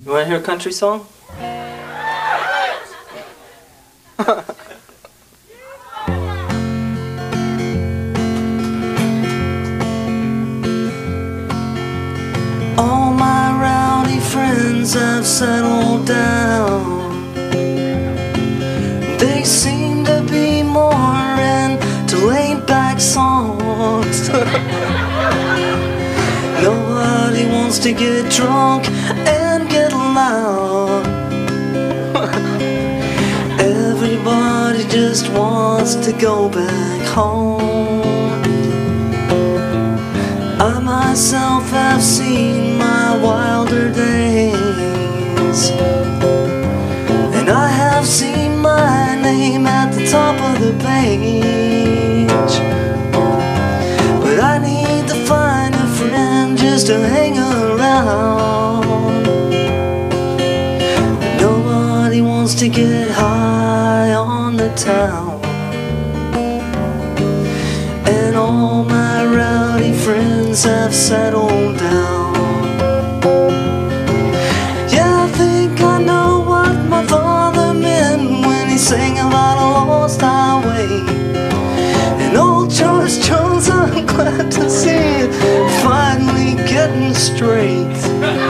You want to hear a country song? All my rowdy friends have settled down. They seem to be more into laid back songs. Nobody wants to get drunk just wants to go back home. I myself have seen my wilder days. And I have seen my name at the top of the page. But I need to find a friend just to hang around. Nobody wants to get high town. And all my rowdy friends have settled down. Yeah, I think I know what my father meant when he sang about a lost highway. And old George Jones, I'm glad to see it finally getting straight.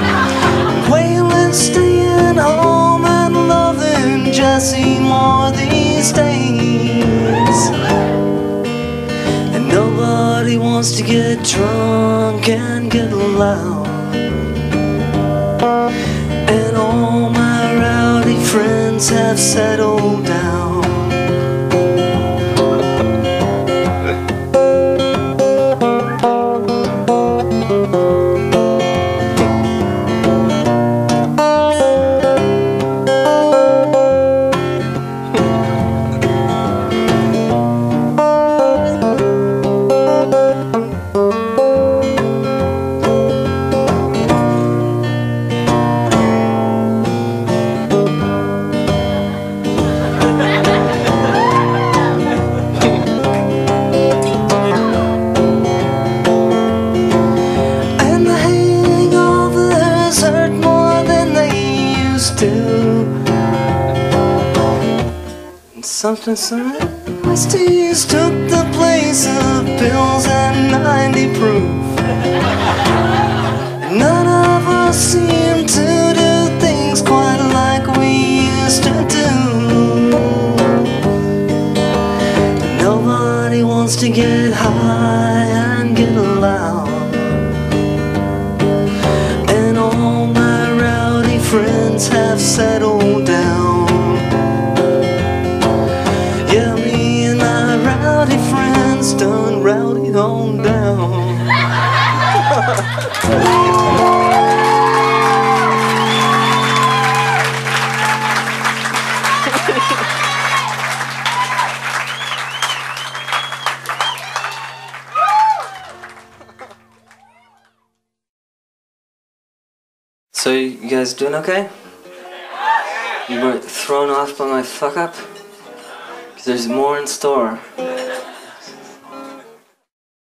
Wants to get drunk and get loud. And all my rowdy friends have settled something, Westies took the place of pills and 90 proof. None of us seem to do things quite like we used to do. Nobody wants to get high and get loud. And all my rowdy friends have settled on down. So you guys doing okay? You weren't thrown off by my fuck up? Because there's more in store.